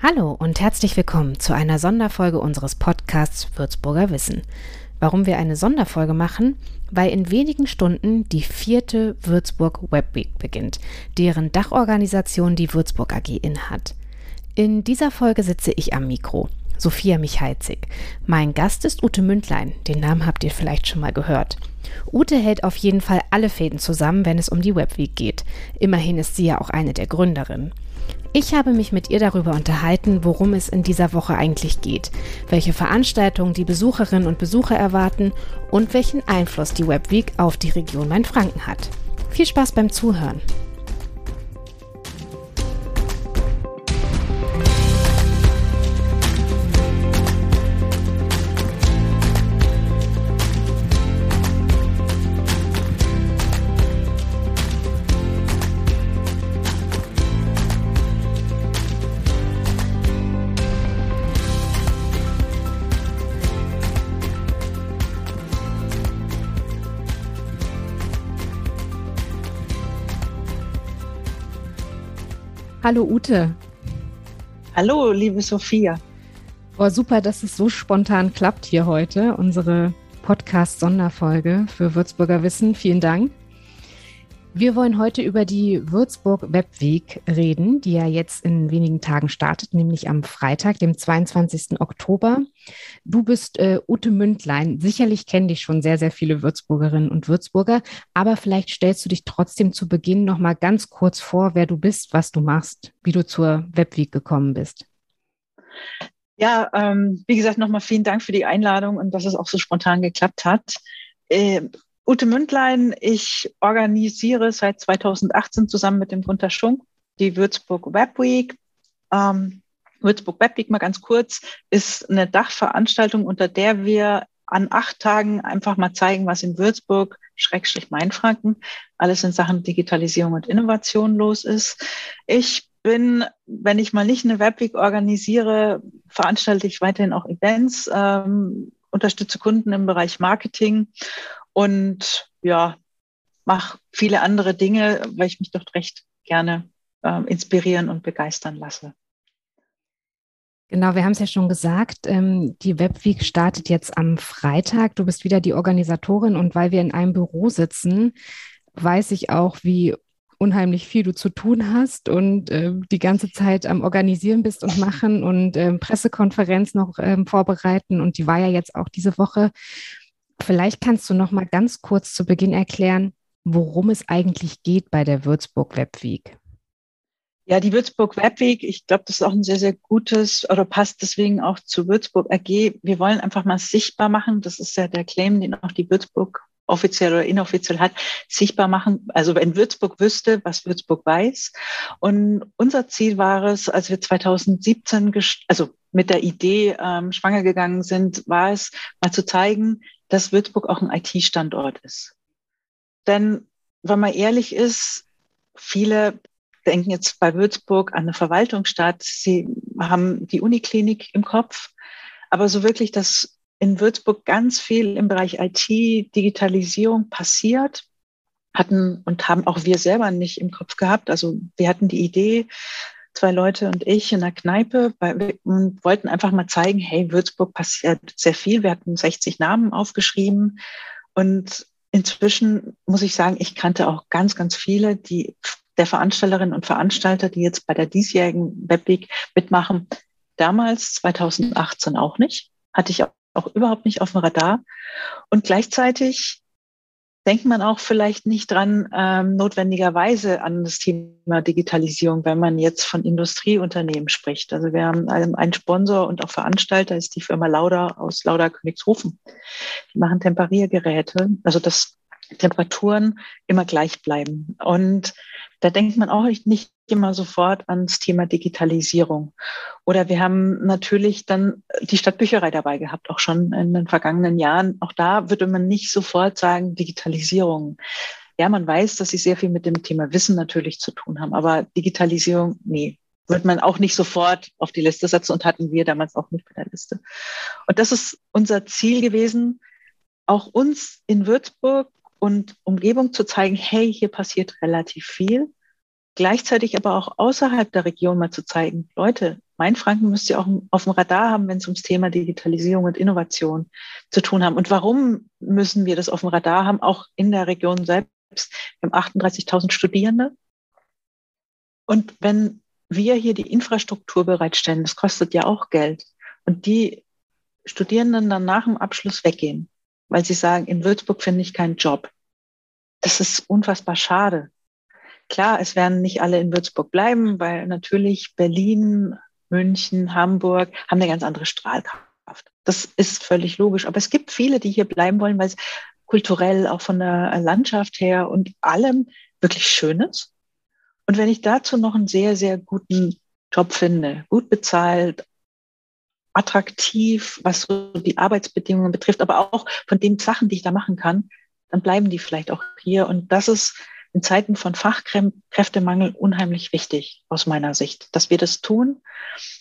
Hallo und herzlich willkommen zu einer Sonderfolge unseres Podcasts Würzburger Wissen. Warum wir eine Sonderfolge machen? Weil in wenigen Stunden die vierte Würzburg Web Week beginnt, deren Dachorganisation die Würzburg AG inhat. In dieser Folge sitze ich am Mikro, Sophia Michalzig. Mein Gast ist Ute Mündlein, den Namen habt ihr vielleicht schon mal gehört. Ute hält auf jeden Fall alle Fäden zusammen, wenn es um die Web Week geht. Immerhin ist sie ja auch eine der Gründerinnen. Ich habe mich mit ihr darüber unterhalten, worum es in dieser Woche eigentlich geht, welche Veranstaltungen die Besucherinnen und Besucher erwarten und welchen Einfluss die Webweek auf die Region Mainfranken hat. Viel Spaß beim Zuhören! Hallo Ute. Hallo, liebe Sophia. Oh, super, dass es so spontan klappt hier heute, unsere Podcast-Sonderfolge für Würzburger Wissen. Vielen Dank. Wir wollen heute über die Würzburg Webweg reden, die ja jetzt in wenigen Tagen startet, nämlich am Freitag, dem 22. Oktober. Du bist äh, Ute Mündlein. Sicherlich kennen dich schon sehr, sehr viele Würzburgerinnen und Würzburger, aber vielleicht stellst du dich trotzdem zu Beginn noch mal ganz kurz vor, wer du bist, was du machst, wie du zur Webweek gekommen bist. Ja, ähm, wie gesagt, nochmal vielen Dank für die Einladung und dass es auch so spontan geklappt hat. Äh, Ute Mündlein, ich organisiere seit 2018 zusammen mit dem Gunter Schunk die Würzburg Web Week. Ähm, Würzburg Web Week mal ganz kurz ist eine Dachveranstaltung, unter der wir an acht Tagen einfach mal zeigen, was in Würzburg, Schrägstrich Mainfranken, alles in Sachen Digitalisierung und Innovation los ist. Ich bin, wenn ich mal nicht eine Webweek organisiere, veranstalte ich weiterhin auch Events, ähm, unterstütze Kunden im Bereich Marketing und ja, mache viele andere Dinge, weil ich mich doch recht gerne äh, inspirieren und begeistern lasse. Genau, wir haben es ja schon gesagt, ähm, die Webweek startet jetzt am Freitag. Du bist wieder die Organisatorin und weil wir in einem Büro sitzen, weiß ich auch, wie unheimlich viel du zu tun hast und äh, die ganze Zeit am Organisieren bist und machen und äh, Pressekonferenz noch äh, vorbereiten. Und die war ja jetzt auch diese Woche. Vielleicht kannst du noch mal ganz kurz zu Beginn erklären, worum es eigentlich geht bei der Würzburg Webweek. Ja, die Würzburg Webweek, ich glaube, das ist auch ein sehr, sehr gutes oder passt deswegen auch zu Würzburg AG. Wir wollen einfach mal sichtbar machen. Das ist ja der Claim, den auch die Würzburg offiziell oder inoffiziell hat, sichtbar machen. Also wenn Würzburg wüsste, was Würzburg weiß. Und unser Ziel war es, als wir 2017, also mit der Idee ähm, schwanger gegangen sind, war es mal zu zeigen, dass Würzburg auch ein IT-Standort ist. Denn wenn man ehrlich ist, viele denken jetzt bei Würzburg an eine Verwaltungsstadt. Sie haben die Uniklinik im Kopf. Aber so wirklich, dass in Würzburg ganz viel im Bereich IT, Digitalisierung passiert, hatten und haben auch wir selber nicht im Kopf gehabt. Also wir hatten die Idee, zwei Leute und ich in der Kneipe bei, und wollten einfach mal zeigen, hey, Würzburg passiert sehr viel. Wir hatten 60 Namen aufgeschrieben und inzwischen muss ich sagen, ich kannte auch ganz, ganz viele, die der Veranstalterinnen und Veranstalter, die jetzt bei der diesjährigen Webweek mitmachen. Damals, 2018 auch nicht, hatte ich auch überhaupt nicht auf dem Radar. Und gleichzeitig denkt man auch vielleicht nicht dran, ähm, notwendigerweise an das Thema Digitalisierung, wenn man jetzt von Industrieunternehmen spricht. Also wir haben einen Sponsor und auch Veranstalter, ist die Firma Lauda aus Lauda Königshofen. Die machen Temperiergeräte, also dass Temperaturen immer gleich bleiben. Und da denkt man auch nicht immer sofort ans Thema Digitalisierung. Oder wir haben natürlich dann die Stadtbücherei dabei gehabt, auch schon in den vergangenen Jahren. Auch da würde man nicht sofort sagen Digitalisierung. Ja, man weiß, dass sie sehr viel mit dem Thema Wissen natürlich zu tun haben, aber Digitalisierung, nee, wird man auch nicht sofort auf die Liste setzen und hatten wir damals auch nicht bei der Liste. Und das ist unser Ziel gewesen, auch uns in Würzburg und Umgebung zu zeigen, hey, hier passiert relativ viel. Gleichzeitig aber auch außerhalb der Region mal zu zeigen, Leute, Mainfranken müsst ihr auch auf dem Radar haben, wenn es ums Thema Digitalisierung und Innovation zu tun haben. Und warum müssen wir das auf dem Radar haben, auch in der Region selbst? Wir haben 38.000 Studierende. Und wenn wir hier die Infrastruktur bereitstellen, das kostet ja auch Geld. Und die Studierenden dann nach dem Abschluss weggehen, weil sie sagen, in Würzburg finde ich keinen Job. Das ist unfassbar schade. Klar, es werden nicht alle in Würzburg bleiben, weil natürlich Berlin, München, Hamburg haben eine ganz andere Strahlkraft. Das ist völlig logisch. Aber es gibt viele, die hier bleiben wollen, weil es kulturell, auch von der Landschaft her und allem wirklich schön ist. Und wenn ich dazu noch einen sehr, sehr guten Job finde, gut bezahlt, attraktiv, was so die Arbeitsbedingungen betrifft, aber auch von den Sachen, die ich da machen kann, dann bleiben die vielleicht auch hier. Und das ist in Zeiten von Fachkräftemangel unheimlich wichtig aus meiner Sicht, dass wir das tun.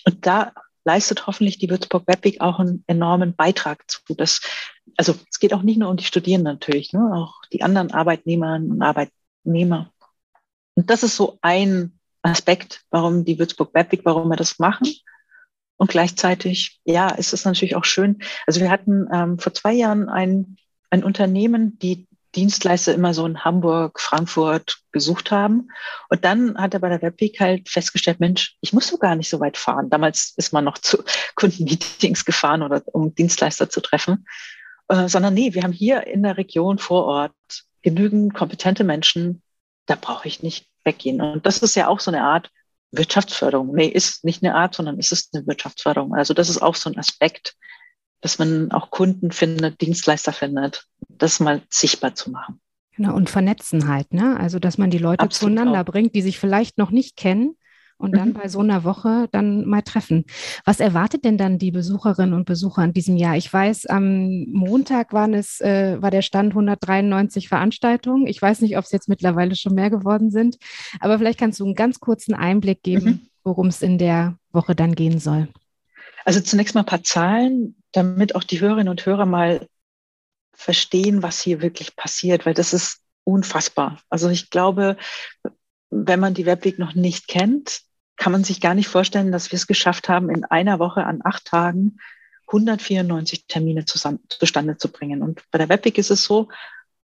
Und da leistet hoffentlich die Würzburg Webweg auch einen enormen Beitrag zu. Das, also es geht auch nicht nur um die Studierenden natürlich, ne, auch die anderen Arbeitnehmerinnen und Arbeitnehmer. Und das ist so ein Aspekt, warum die Würzburg Webweg, warum wir das machen. Und gleichzeitig, ja, ist es natürlich auch schön. Also wir hatten ähm, vor zwei Jahren ein, ein Unternehmen, die Dienstleister immer so in Hamburg, Frankfurt gesucht haben. Und dann hat er bei der Webpeak halt festgestellt, Mensch, ich muss so gar nicht so weit fahren. Damals ist man noch zu Kundenmeetings gefahren oder um Dienstleister zu treffen. Äh, sondern nee, wir haben hier in der Region vor Ort genügend kompetente Menschen. Da brauche ich nicht weggehen. Und das ist ja auch so eine Art Wirtschaftsförderung. Nee, ist nicht eine Art, sondern ist es eine Wirtschaftsförderung. Also das ist auch so ein Aspekt, dass man auch Kunden findet, Dienstleister findet, das mal sichtbar zu machen. Genau, und vernetzen halt, ne? Also, dass man die Leute Absolut zueinander auch. bringt, die sich vielleicht noch nicht kennen und dann mhm. bei so einer Woche dann mal treffen. Was erwartet denn dann die Besucherinnen und Besucher in diesem Jahr? Ich weiß, am Montag waren es, äh, war der Stand 193 Veranstaltungen. Ich weiß nicht, ob es jetzt mittlerweile schon mehr geworden sind, aber vielleicht kannst du einen ganz kurzen Einblick geben, mhm. worum es in der Woche dann gehen soll. Also zunächst mal ein paar Zahlen damit auch die Hörerinnen und Hörer mal verstehen, was hier wirklich passiert, weil das ist unfassbar. Also ich glaube, wenn man die Webweg noch nicht kennt, kann man sich gar nicht vorstellen, dass wir es geschafft haben, in einer Woche an acht Tagen 194 Termine zusammen, zustande zu bringen. Und bei der Webweg ist es so,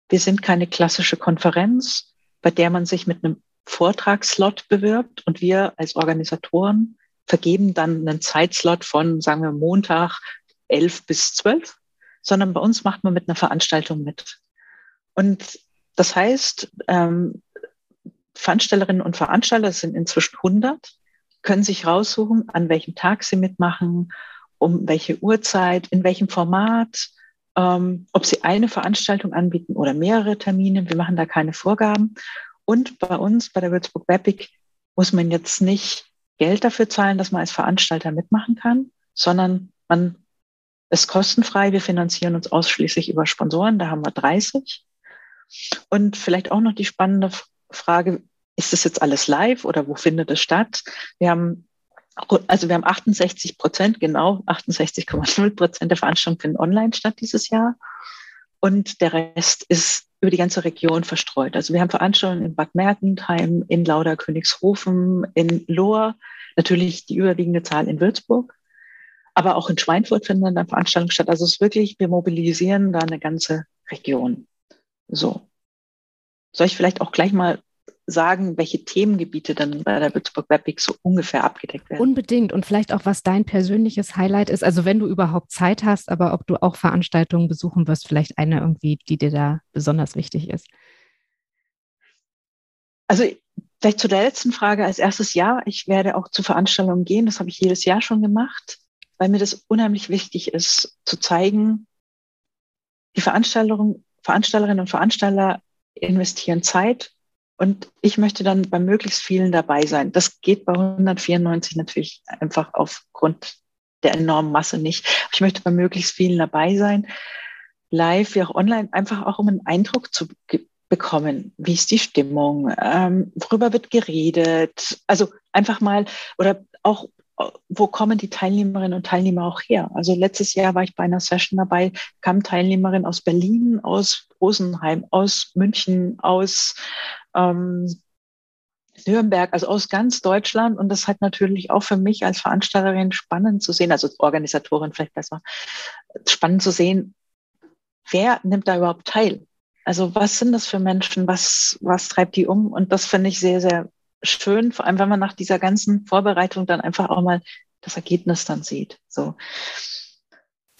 wir sind keine klassische Konferenz, bei der man sich mit einem Vortragslot bewirbt und wir als Organisatoren vergeben dann einen Zeitslot von, sagen wir, Montag 11 bis 12, sondern bei uns macht man mit einer Veranstaltung mit. Und das heißt, ähm, Veranstalterinnen und Veranstalter sind inzwischen 100, können sich raussuchen, an welchem Tag sie mitmachen, um welche Uhrzeit, in welchem Format, ähm, ob sie eine Veranstaltung anbieten oder mehrere Termine. Wir machen da keine Vorgaben. Und bei uns, bei der Würzburg Webic, muss man jetzt nicht Geld dafür zahlen, dass man als Veranstalter mitmachen kann, sondern man ist kostenfrei. Wir finanzieren uns ausschließlich über Sponsoren. Da haben wir 30. Und vielleicht auch noch die spannende Frage, ist das jetzt alles live oder wo findet es statt? Wir haben also wir haben 68 Prozent, genau 68,0 Prozent der Veranstaltungen finden online statt dieses Jahr. Und der Rest ist über die ganze Region verstreut. Also wir haben Veranstaltungen in Bad Mergentheim, in Lauder Königshofen, in Lohr, natürlich die überwiegende Zahl in Würzburg. Aber auch in Schweinfurt finden dann Veranstaltungen statt. Also es ist wirklich, wir mobilisieren da eine ganze Region. So. Soll ich vielleicht auch gleich mal sagen, welche Themengebiete dann bei der Würzburg Webweek so ungefähr abgedeckt werden? Unbedingt. Und vielleicht auch, was dein persönliches Highlight ist. Also wenn du überhaupt Zeit hast, aber ob du auch Veranstaltungen besuchen wirst, vielleicht eine irgendwie, die dir da besonders wichtig ist. Also vielleicht zu der letzten Frage als erstes ja. Ich werde auch zu Veranstaltungen gehen. Das habe ich jedes Jahr schon gemacht weil mir das unheimlich wichtig ist, zu zeigen, die Veranstaltung, Veranstalterinnen und Veranstalter investieren Zeit und ich möchte dann bei möglichst vielen dabei sein. Das geht bei 194 natürlich einfach aufgrund der enormen Masse nicht. Ich möchte bei möglichst vielen dabei sein, live wie auch online, einfach auch um einen Eindruck zu bekommen. Wie ist die Stimmung? Ähm, worüber wird geredet? Also einfach mal oder auch wo kommen die Teilnehmerinnen und Teilnehmer auch her? Also letztes Jahr war ich bei einer Session dabei, kamen Teilnehmerinnen aus Berlin, aus Rosenheim, aus München, aus ähm, Nürnberg, also aus ganz Deutschland. Und das hat natürlich auch für mich als Veranstalterin spannend zu sehen, also Organisatorin vielleicht besser, spannend zu sehen, wer nimmt da überhaupt teil? Also was sind das für Menschen? Was, was treibt die um? Und das finde ich sehr, sehr schön, vor allem wenn man nach dieser ganzen Vorbereitung dann einfach auch mal das Ergebnis dann sieht. So.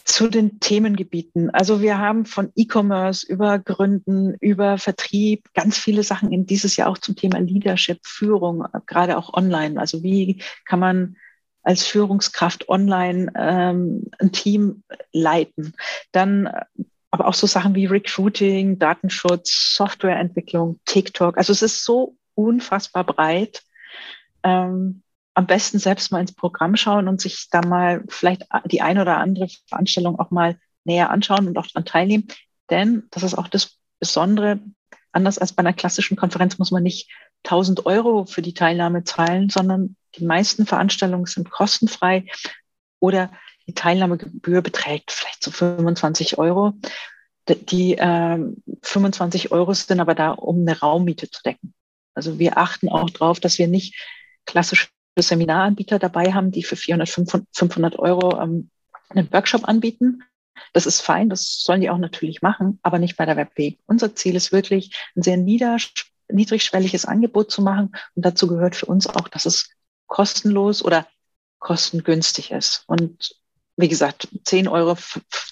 Zu den Themengebieten. Also wir haben von E-Commerce über Gründen, über Vertrieb ganz viele Sachen in dieses Jahr auch zum Thema Leadership, Führung, gerade auch online. Also wie kann man als Führungskraft online ähm, ein Team leiten? Dann aber auch so Sachen wie Recruiting, Datenschutz, Softwareentwicklung, TikTok. Also es ist so unfassbar breit. Ähm, am besten selbst mal ins Programm schauen und sich da mal vielleicht die ein oder andere Veranstaltung auch mal näher anschauen und auch daran teilnehmen. Denn das ist auch das Besondere. Anders als bei einer klassischen Konferenz muss man nicht 1000 Euro für die Teilnahme zahlen, sondern die meisten Veranstaltungen sind kostenfrei oder die Teilnahmegebühr beträgt vielleicht so 25 Euro. Die äh, 25 Euro sind aber da, um eine Raummiete zu decken. Also wir achten auch darauf, dass wir nicht klassische Seminaranbieter dabei haben, die für 400, 500 Euro ähm, einen Workshop anbieten. Das ist fein, das sollen die auch natürlich machen, aber nicht bei der Webweg. Unser Ziel ist wirklich, ein sehr niedrigschwelliges Angebot zu machen. Und dazu gehört für uns auch, dass es kostenlos oder kostengünstig ist. Und wie gesagt, 10 Euro,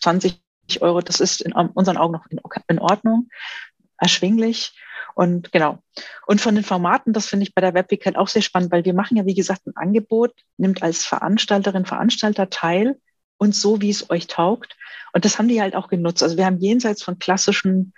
20 Euro, das ist in unseren Augen noch in Ordnung, erschwinglich. Und genau. Und von den Formaten, das finde ich bei der Webweek auch sehr spannend, weil wir machen ja, wie gesagt, ein Angebot, nimmt als Veranstalterin, Veranstalter teil und so, wie es euch taugt. Und das haben die halt auch genutzt. Also wir haben jenseits von klassischen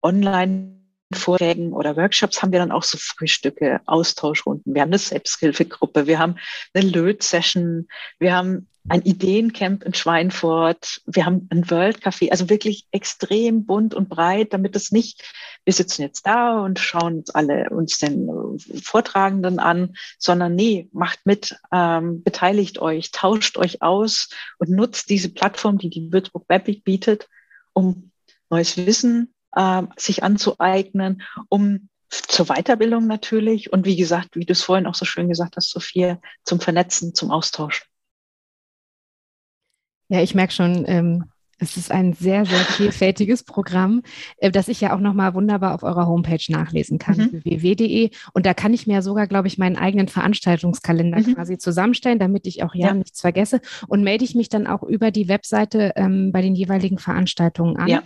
Online- Vorträgen oder Workshops haben wir dann auch so Frühstücke, Austauschrunden. Wir haben eine Selbsthilfegruppe, wir haben eine Löt-Session, wir haben ein Ideencamp in Schweinfurt, wir haben ein World Café, also wirklich extrem bunt und breit, damit es nicht, wir sitzen jetzt da und schauen uns alle uns den Vortragenden an, sondern nee, macht mit, ähm, beteiligt euch, tauscht euch aus und nutzt diese Plattform, die die Würzburg Webweek bietet, um neues Wissen äh, sich anzueignen, um zur Weiterbildung natürlich und wie gesagt, wie du es vorhin auch so schön gesagt hast, Sophia, zum Vernetzen, zum Austauschen. Ja, ich merke schon, ähm, es ist ein sehr, sehr vielfältiges Programm, äh, das ich ja auch nochmal wunderbar auf eurer Homepage nachlesen kann, mhm. www.de. Und da kann ich mir sogar, glaube ich, meinen eigenen Veranstaltungskalender mhm. quasi zusammenstellen, damit ich auch ja, ja, nichts vergesse. Und melde ich mich dann auch über die Webseite ähm, bei den jeweiligen Veranstaltungen an. Ja.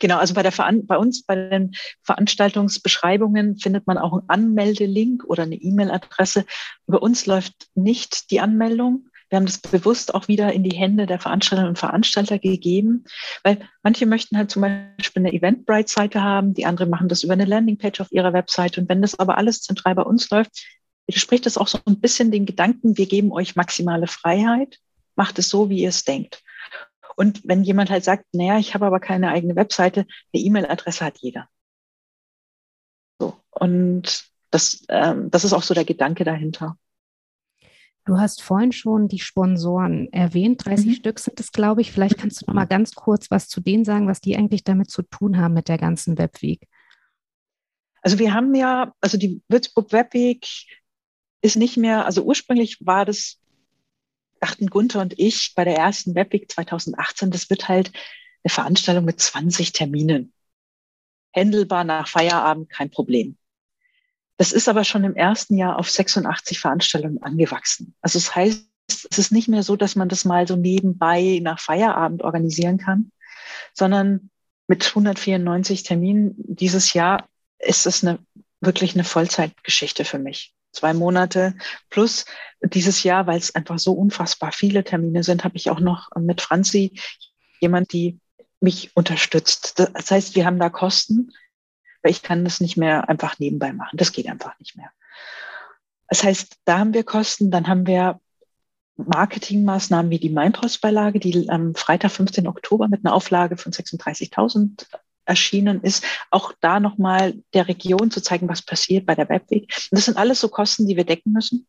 Genau, also bei, der Veran bei uns, bei den Veranstaltungsbeschreibungen findet man auch einen Anmeldelink oder eine E-Mail-Adresse. Bei uns läuft nicht die Anmeldung, wir haben das bewusst auch wieder in die Hände der Veranstalterinnen und Veranstalter gegeben, weil manche möchten halt zum Beispiel eine Eventbrite-Seite haben, die anderen machen das über eine Landingpage auf ihrer Webseite. Und wenn das aber alles zentral bei uns läuft, widerspricht das auch so ein bisschen den Gedanken, wir geben euch maximale Freiheit, macht es so, wie ihr es denkt. Und wenn jemand halt sagt, naja, ich habe aber keine eigene Webseite, eine E-Mail-Adresse hat jeder. So. Und das, ähm, das ist auch so der Gedanke dahinter. Du hast vorhin schon die Sponsoren erwähnt, 30 mhm. Stück sind es, glaube ich. Vielleicht kannst du noch mal ganz kurz was zu denen sagen, was die eigentlich damit zu tun haben mit der ganzen Webweek. Also wir haben ja, also die Würzburg Webweek ist nicht mehr, also ursprünglich war das, dachten Gunther und ich bei der ersten Webweek 2018, das wird halt eine Veranstaltung mit 20 Terminen. Händelbar nach Feierabend, kein Problem. Das ist aber schon im ersten Jahr auf 86 Veranstaltungen angewachsen. Also das heißt, es ist nicht mehr so, dass man das mal so nebenbei nach Feierabend organisieren kann, sondern mit 194 Terminen dieses Jahr ist es eine, wirklich eine Vollzeitgeschichte für mich. Zwei Monate plus dieses Jahr, weil es einfach so unfassbar viele Termine sind, habe ich auch noch mit Franzi jemand, die mich unterstützt. Das heißt, wir haben da Kosten, weil ich kann das nicht mehr einfach nebenbei machen. Das geht einfach nicht mehr. Das heißt, da haben wir Kosten, dann haben wir Marketingmaßnahmen wie die Mainpostbeilage, die am Freitag, 15. Oktober mit einer Auflage von 36.000 erschienen ist, auch da nochmal der Region zu zeigen, was passiert bei der Webweg. Und das sind alles so Kosten, die wir decken müssen.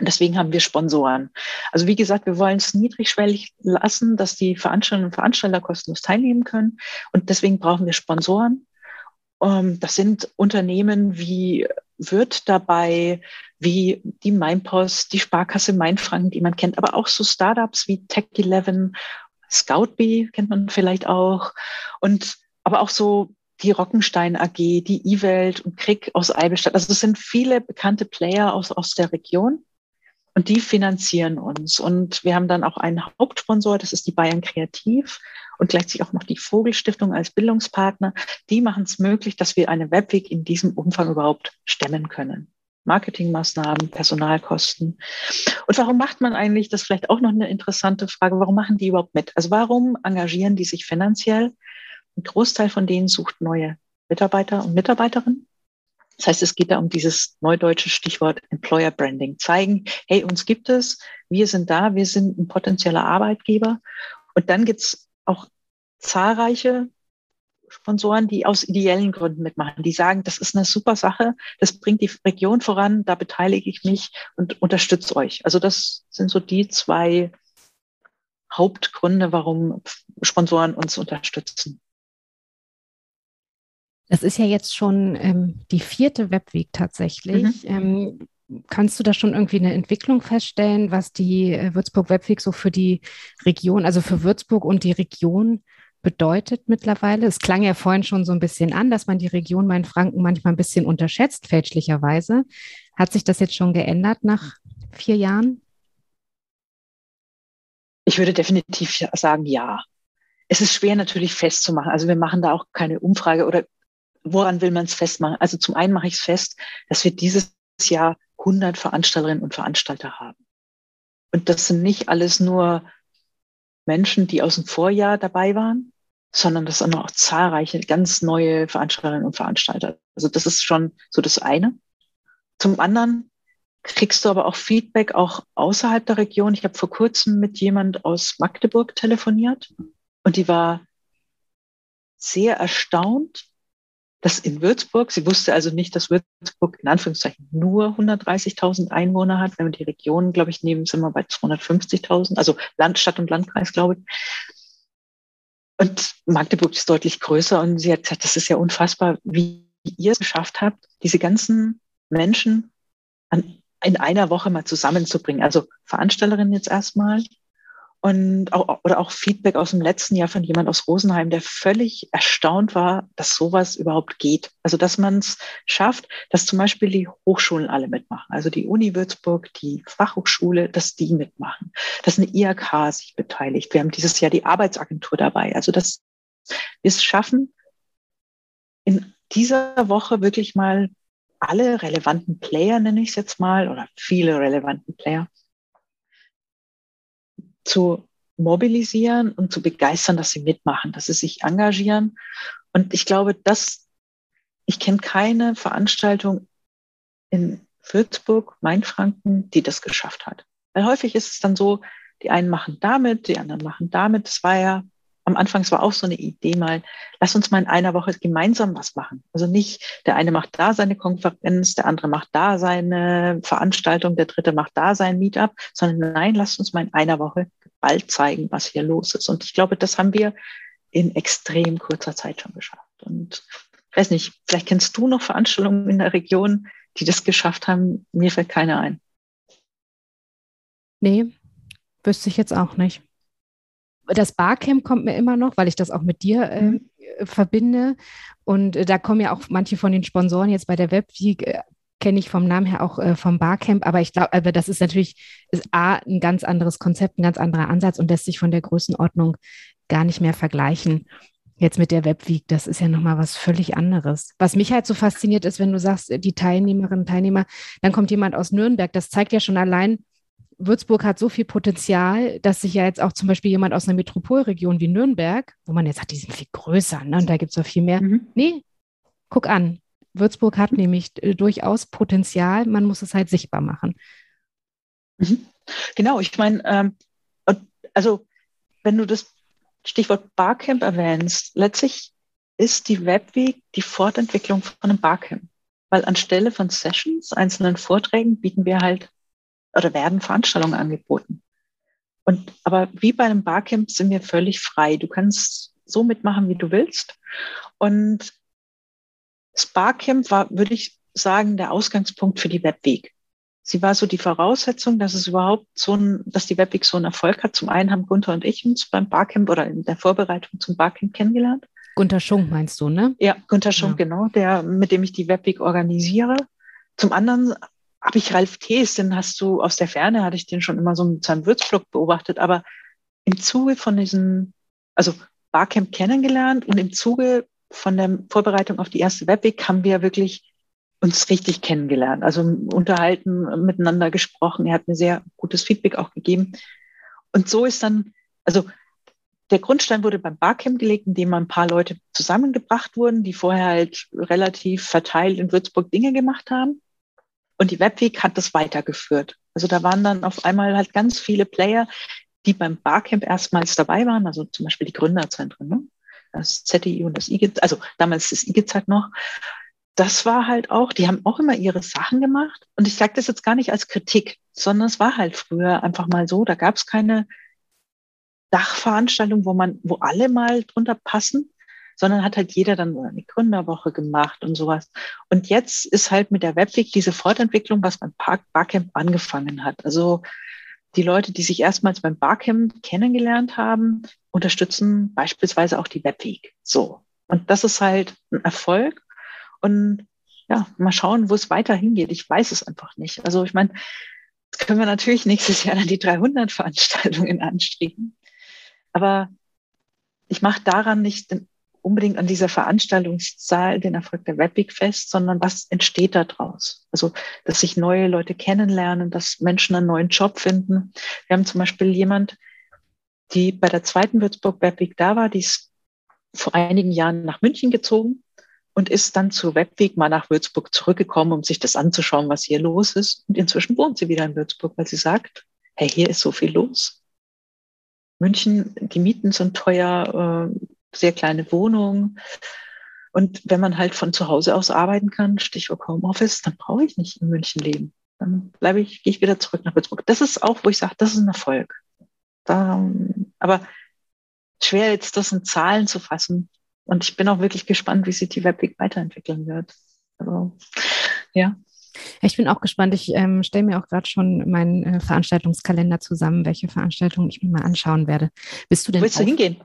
Und deswegen haben wir Sponsoren. Also wie gesagt, wir wollen es niedrigschwellig lassen, dass die Veranstalter und Veranstalter kostenlos teilnehmen können. Und deswegen brauchen wir Sponsoren. Ähm, das sind Unternehmen wie wird dabei, wie die Mainpost, die Sparkasse Mainfranken, die man kennt, aber auch so Startups wie Tech11, Scoutbee kennt man vielleicht auch und aber auch so die Rockenstein AG, die E-Welt und Krieg aus Eibelstadt. Also es sind viele bekannte Player aus, aus der Region und die finanzieren uns. Und wir haben dann auch einen Hauptsponsor, das ist die Bayern Kreativ und gleichzeitig auch noch die Vogelstiftung als Bildungspartner. Die machen es möglich, dass wir eine Webweg in diesem Umfang überhaupt stemmen können. Marketingmaßnahmen, Personalkosten. Und warum macht man eigentlich, das vielleicht auch noch eine interessante Frage, warum machen die überhaupt mit? Also warum engagieren die sich finanziell? Ein Großteil von denen sucht neue Mitarbeiter und Mitarbeiterinnen. Das heißt, es geht da um dieses neudeutsche Stichwort Employer Branding. Zeigen, hey, uns gibt es, wir sind da, wir sind ein potenzieller Arbeitgeber. Und dann gibt's auch zahlreiche Sponsoren, die aus ideellen Gründen mitmachen, die sagen, das ist eine super Sache, das bringt die Region voran, da beteilige ich mich und unterstütze euch. Also das sind so die zwei Hauptgründe, warum Sponsoren uns unterstützen. Das ist ja jetzt schon ähm, die vierte Webweek tatsächlich. Mhm. Ähm, kannst du da schon irgendwie eine Entwicklung feststellen, was die äh, Würzburg Webweek so für die Region, also für Würzburg und die Region bedeutet mittlerweile? Es klang ja vorhin schon so ein bisschen an, dass man die Region Main-Franken manchmal ein bisschen unterschätzt, fälschlicherweise. Hat sich das jetzt schon geändert nach vier Jahren? Ich würde definitiv sagen, ja. Es ist schwer natürlich festzumachen. Also wir machen da auch keine Umfrage oder woran will man es festmachen? Also zum einen mache ich es fest, dass wir dieses Jahr 100 Veranstalterinnen und Veranstalter haben. Und das sind nicht alles nur Menschen, die aus dem Vorjahr dabei waren, sondern das sind auch zahlreiche ganz neue Veranstalterinnen und Veranstalter. Also das ist schon so das eine. Zum anderen kriegst du aber auch Feedback auch außerhalb der Region. Ich habe vor kurzem mit jemand aus Magdeburg telefoniert und die war sehr erstaunt, dass in Würzburg, sie wusste also nicht, dass Würzburg in Anführungszeichen nur 130.000 Einwohner hat. Wenn wir die Regionen, glaube ich, nehmen, sind wir bei 250.000, also Land, Stadt und Landkreis, glaube ich. Und Magdeburg ist deutlich größer und sie hat gesagt, das ist ja unfassbar, wie ihr es geschafft habt, diese ganzen Menschen an, in einer Woche mal zusammenzubringen. Also Veranstalterinnen jetzt erstmal, und auch, oder auch Feedback aus dem letzten Jahr von jemand aus Rosenheim, der völlig erstaunt war, dass sowas überhaupt geht. Also dass man es schafft, dass zum Beispiel die Hochschulen alle mitmachen, also die Uni Würzburg, die Fachhochschule, dass die mitmachen, dass eine IHK sich beteiligt. Wir haben dieses Jahr die Arbeitsagentur dabei. Also dass wir es schaffen, in dieser Woche wirklich mal alle relevanten Player, nenne ich es jetzt mal, oder viele relevanten Player, zu mobilisieren und zu begeistern, dass sie mitmachen, dass sie sich engagieren. Und ich glaube, dass ich kenne keine Veranstaltung in Würzburg, Mainfranken, die das geschafft hat. Weil häufig ist es dann so, die einen machen damit, die anderen machen damit. Das war ja am Anfang, es war auch so eine Idee mal, lass uns mal in einer Woche gemeinsam was machen. Also nicht, der eine macht da seine Konferenz, der andere macht da seine Veranstaltung, der dritte macht da sein Meetup, sondern nein, lass uns mal in einer Woche bald zeigen, was hier los ist. Und ich glaube, das haben wir in extrem kurzer Zeit schon geschafft. Und ich weiß nicht, vielleicht kennst du noch Veranstaltungen in der Region, die das geschafft haben. Mir fällt keine ein. Nee, wüsste ich jetzt auch nicht das Barcamp kommt mir immer noch, weil ich das auch mit dir äh, mhm. verbinde. Und äh, da kommen ja auch manche von den Sponsoren jetzt bei der Webweek, äh, kenne ich vom Namen her auch äh, vom Barcamp. Aber ich glaube, aber das ist natürlich ist A, ein ganz anderes Konzept, ein ganz anderer Ansatz und lässt sich von der Größenordnung gar nicht mehr vergleichen. Jetzt mit der Webweek, das ist ja nochmal was völlig anderes. Was mich halt so fasziniert ist, wenn du sagst, die Teilnehmerinnen und Teilnehmer, dann kommt jemand aus Nürnberg. Das zeigt ja schon allein, Würzburg hat so viel Potenzial, dass sich ja jetzt auch zum Beispiel jemand aus einer Metropolregion wie Nürnberg, wo man jetzt sagt, die sind viel größer ne, und da gibt es auch viel mehr. Mhm. Nee, guck an. Würzburg hat nämlich äh, durchaus Potenzial, man muss es halt sichtbar machen. Mhm. Genau, ich meine, ähm, also wenn du das Stichwort Barcamp erwähnst, letztlich ist die Webweek die Fortentwicklung von einem Barcamp. Weil anstelle von Sessions, einzelnen Vorträgen, bieten wir halt oder werden Veranstaltungen angeboten. Und aber wie bei einem Barcamp sind wir völlig frei. Du kannst so mitmachen, wie du willst. Und das Barcamp war, würde ich sagen, der Ausgangspunkt für die Webweek. Sie war so die Voraussetzung, dass es überhaupt so ein, dass die Webweek so einen Erfolg hat. Zum einen haben Gunther und ich uns beim Barcamp oder in der Vorbereitung zum Barcamp kennengelernt. Gunther Schunk meinst du, ne? Ja, Gunther Schunk, ja. genau, der, mit dem ich die Webweek organisiere. Zum anderen habe ich Ralf Thees, den hast du aus der Ferne, hatte ich den schon immer so mit seinem Würzblog beobachtet, aber im Zuge von diesen, also Barcamp kennengelernt und im Zuge von der Vorbereitung auf die erste Webweek haben wir wirklich uns richtig kennengelernt, also unterhalten, miteinander gesprochen. Er hat mir sehr gutes Feedback auch gegeben. Und so ist dann, also der Grundstein wurde beim Barcamp gelegt, indem ein paar Leute zusammengebracht wurden, die vorher halt relativ verteilt in Würzburg Dinge gemacht haben. Und die Webweek hat das weitergeführt. Also da waren dann auf einmal halt ganz viele Player, die beim Barcamp erstmals dabei waren, also zum Beispiel die Gründerzentren, ne? das ZDI und das IGIZ, also damals das IGIZ halt noch. Das war halt auch, die haben auch immer ihre Sachen gemacht. Und ich sage das jetzt gar nicht als Kritik, sondern es war halt früher einfach mal so, da gab es keine Dachveranstaltung, wo man, wo alle mal drunter passen, sondern hat halt jeder dann eine Gründerwoche gemacht und sowas. Und jetzt ist halt mit der Webweek diese Fortentwicklung, was beim Park Barcamp angefangen hat. Also die Leute, die sich erstmals beim Barcamp kennengelernt haben, unterstützen beispielsweise auch die Webweek. So. Und das ist halt ein Erfolg. Und ja, mal schauen, wo es weiter hingeht. Ich weiß es einfach nicht. Also ich meine, jetzt können wir natürlich nächstes Jahr dann die 300 Veranstaltungen anstreben. Aber ich mache daran nicht den unbedingt an dieser Veranstaltungszahl den Erfolg der Webweek fest, sondern was entsteht da draus? Also, dass sich neue Leute kennenlernen, dass Menschen einen neuen Job finden. Wir haben zum Beispiel jemand, die bei der zweiten Würzburg Webweek da war, die ist vor einigen Jahren nach München gezogen und ist dann zur Webweek mal nach Würzburg zurückgekommen, um sich das anzuschauen, was hier los ist. Und inzwischen wohnt sie wieder in Würzburg, weil sie sagt, hey, hier ist so viel los. München, die Mieten sind teuer, äh, sehr kleine Wohnung. Und wenn man halt von zu Hause aus arbeiten kann, Stichwort Homeoffice, dann brauche ich nicht in München leben. Dann bleibe ich, gehe ich wieder zurück nach Würzburg. Das ist auch, wo ich sage, das ist ein Erfolg. Da, aber schwer jetzt das in Zahlen zu fassen. Und ich bin auch wirklich gespannt, wie sich die Webweek weiterentwickeln wird. Also, ja. Ich bin auch gespannt. Ich ähm, stelle mir auch gerade schon meinen äh, Veranstaltungskalender zusammen, welche Veranstaltungen ich mir mal anschauen werde. Bist du denn? Willst du hingehen?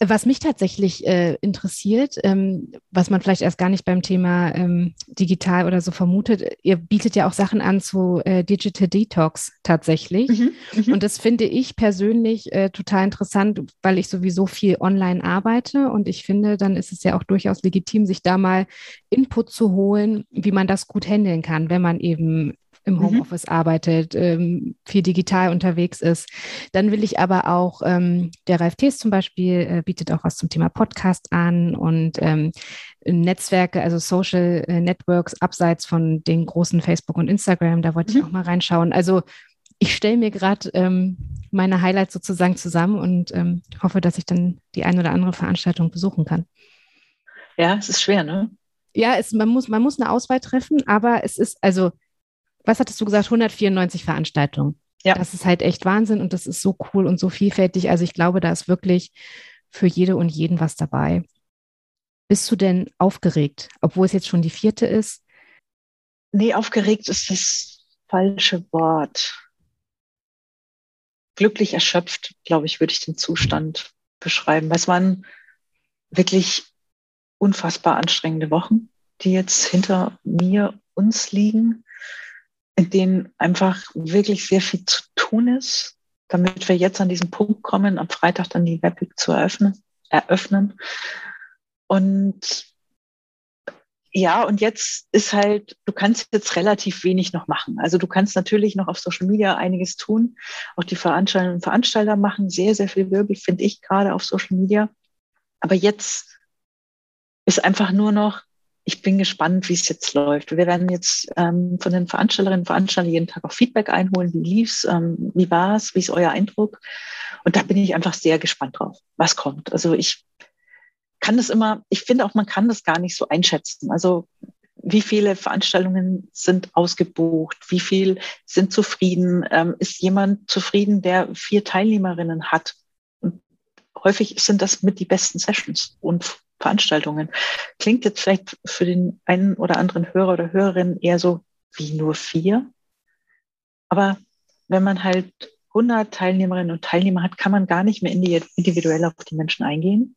Was mich tatsächlich äh, interessiert, ähm, was man vielleicht erst gar nicht beim Thema ähm, digital oder so vermutet, ihr bietet ja auch Sachen an zu äh, Digital Detox tatsächlich. Mhm, mhm. und das finde ich persönlich äh, total interessant, weil ich sowieso viel online arbeite und ich finde, dann ist es ja auch durchaus legitim, sich da mal Input zu holen, wie man das gut handeln kann, wenn man eben im mhm. Homeoffice mhm. arbeitet, ähm, viel digital unterwegs ist. Dann will ich aber auch, ähm, der Ralf Thees zum Beispiel äh, bietet auch was zum Thema Podcast an und ähm, Netzwerke, also Social äh, Networks abseits von den großen Facebook und Instagram, da wollte mhm. ich auch mal reinschauen. Also ich stelle mir gerade ähm, meine Highlights sozusagen zusammen und ähm, hoffe, dass ich dann die ein oder andere Veranstaltung besuchen kann. Ja, es ist schwer, ne? Ja, es, man, muss, man muss eine Auswahl treffen, aber es ist, also was hattest du gesagt, 194 Veranstaltungen. Ja. Das ist halt echt Wahnsinn und das ist so cool und so vielfältig. Also ich glaube, da ist wirklich für jede und jeden was dabei. Bist du denn aufgeregt, obwohl es jetzt schon die vierte ist? Nee, aufgeregt ist das falsche Wort. Glücklich erschöpft, glaube ich, würde ich den Zustand beschreiben. Es waren wirklich unfassbar anstrengende Wochen, die jetzt hinter mir, uns liegen in denen einfach wirklich sehr viel zu tun ist, damit wir jetzt an diesen Punkt kommen, am Freitag dann die Webweek zu eröffnen. eröffnen. Und ja, und jetzt ist halt, du kannst jetzt relativ wenig noch machen. Also du kannst natürlich noch auf Social Media einiges tun. Auch die Veranstalter und Veranstalter machen sehr, sehr viel Wirbel, finde ich gerade auf Social Media. Aber jetzt ist einfach nur noch ich bin gespannt, wie es jetzt läuft. Wir werden jetzt ähm, von den Veranstalterinnen und Veranstaltern jeden Tag auch Feedback einholen. Wie lief's? Ähm, wie war's? Wie ist euer Eindruck? Und da bin ich einfach sehr gespannt drauf, was kommt. Also ich kann das immer, ich finde auch, man kann das gar nicht so einschätzen. Also wie viele Veranstaltungen sind ausgebucht? Wie viel sind zufrieden? Ähm, ist jemand zufrieden, der vier Teilnehmerinnen hat? Und häufig sind das mit die besten Sessions. Und Veranstaltungen. Klingt jetzt vielleicht für den einen oder anderen Hörer oder Hörerin eher so wie nur vier. Aber wenn man halt 100 Teilnehmerinnen und Teilnehmer hat, kann man gar nicht mehr individuell auf die Menschen eingehen.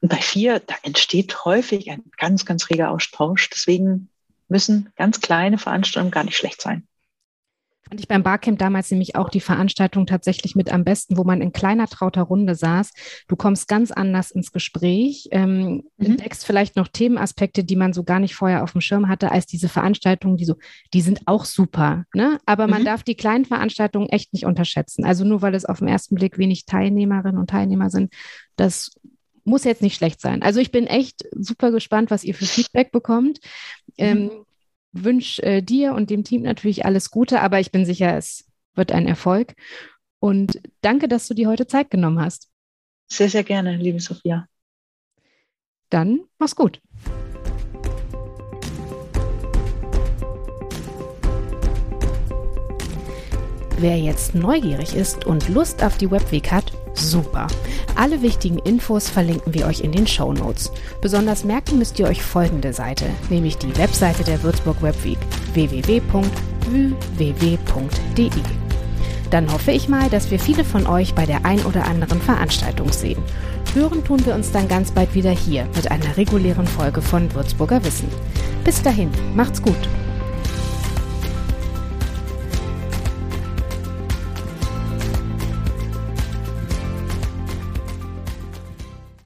Und bei vier, da entsteht häufig ein ganz, ganz reger Austausch. Deswegen müssen ganz kleine Veranstaltungen gar nicht schlecht sein. Fand ich beim Barcamp damals nämlich auch die Veranstaltung tatsächlich mit am besten, wo man in kleiner trauter Runde saß. Du kommst ganz anders ins Gespräch, ähm, mhm. entdeckst vielleicht noch Themenaspekte, die man so gar nicht vorher auf dem Schirm hatte, als diese Veranstaltungen, die so, die sind auch super, ne? Aber man mhm. darf die kleinen Veranstaltungen echt nicht unterschätzen. Also nur weil es auf den ersten Blick wenig Teilnehmerinnen und Teilnehmer sind, das muss jetzt nicht schlecht sein. Also ich bin echt super gespannt, was ihr für Feedback bekommt. Mhm. Ähm, wünsche äh, dir und dem Team natürlich alles Gute, aber ich bin sicher, es wird ein Erfolg. Und danke, dass du dir heute Zeit genommen hast. Sehr, sehr gerne, liebe Sophia. Dann mach's gut. Wer jetzt neugierig ist und Lust auf die Webweek hat, super. Alle wichtigen Infos verlinken wir euch in den Show Notes. Besonders merken müsst ihr euch folgende Seite, nämlich die Webseite der Würzburg Webweek www.www.de. Dann hoffe ich mal, dass wir viele von euch bei der ein oder anderen Veranstaltung sehen. Hören tun wir uns dann ganz bald wieder hier mit einer regulären Folge von Würzburger Wissen. Bis dahin, macht's gut.